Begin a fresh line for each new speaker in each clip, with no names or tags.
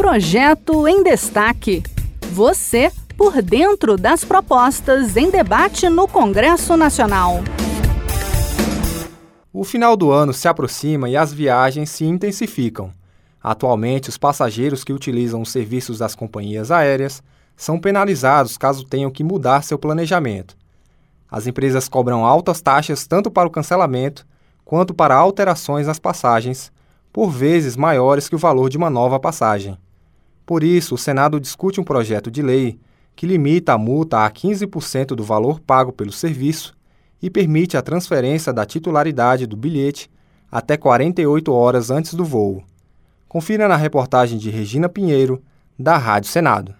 Projeto em Destaque. Você por dentro das propostas em debate no Congresso Nacional.
O final do ano se aproxima e as viagens se intensificam. Atualmente, os passageiros que utilizam os serviços das companhias aéreas são penalizados caso tenham que mudar seu planejamento. As empresas cobram altas taxas tanto para o cancelamento quanto para alterações nas passagens, por vezes maiores que o valor de uma nova passagem. Por isso, o Senado discute um projeto de lei que limita a multa a 15% do valor pago pelo serviço e permite a transferência da titularidade do bilhete até 48 horas antes do voo. Confira na reportagem de Regina Pinheiro, da Rádio Senado.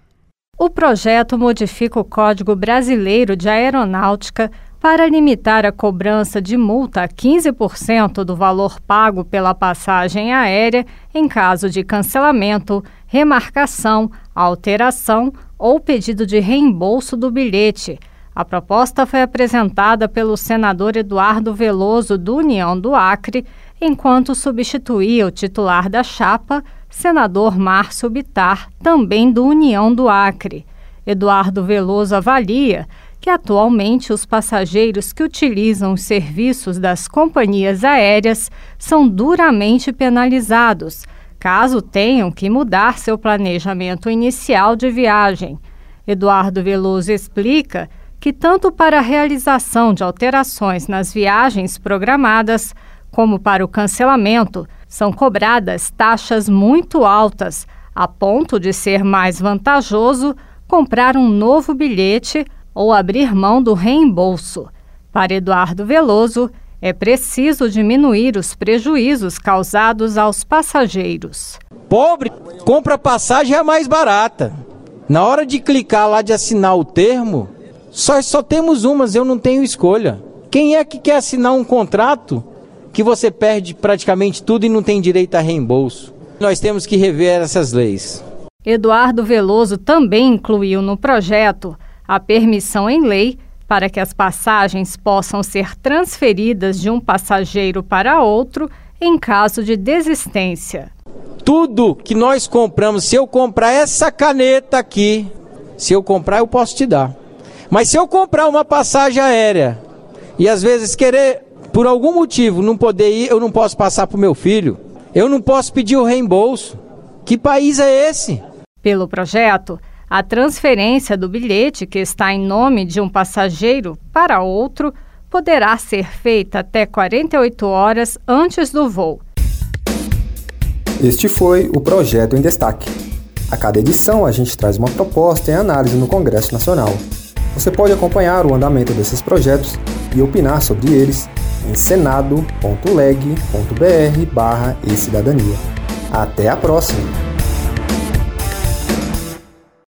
O projeto modifica o Código Brasileiro de Aeronáutica para limitar a cobrança de multa a 15% do valor pago pela passagem aérea em caso de cancelamento, remarcação, alteração ou pedido de reembolso do bilhete. A proposta foi apresentada pelo senador Eduardo Veloso, do União do Acre, enquanto substituía o titular da chapa, senador Márcio Bitar, também do União do Acre. Eduardo Veloso avalia que atualmente os passageiros que utilizam os serviços das companhias aéreas são duramente penalizados, caso tenham que mudar seu planejamento inicial de viagem. Eduardo Veloso explica que, tanto para a realização de alterações nas viagens programadas, como para o cancelamento, são cobradas taxas muito altas, a ponto de ser mais vantajoso comprar um novo bilhete ou abrir mão do reembolso. Para Eduardo Veloso, é preciso diminuir os prejuízos causados aos passageiros.
Pobre compra passagem é mais barata. Na hora de clicar lá de assinar o termo, só, só temos umas, eu não tenho escolha. Quem é que quer assinar um contrato que você perde praticamente tudo e não tem direito a reembolso. Nós temos que rever essas leis.
Eduardo Veloso também incluiu no projeto a permissão em lei para que as passagens possam ser transferidas de um passageiro para outro em caso de desistência.
Tudo que nós compramos, se eu comprar essa caneta aqui, se eu comprar, eu posso te dar. Mas se eu comprar uma passagem aérea e às vezes querer por algum motivo não poder ir, eu não posso passar para o meu filho, eu não posso pedir o reembolso. Que país é esse?
Pelo projeto, a transferência do bilhete que está em nome de um passageiro para outro poderá ser feita até 48 horas antes do voo.
Este foi o projeto em destaque. A cada edição a gente traz uma proposta em análise no Congresso Nacional. Você pode acompanhar o andamento desses projetos e opinar sobre eles em senado.leg.br barra e cidadania. Até a próxima!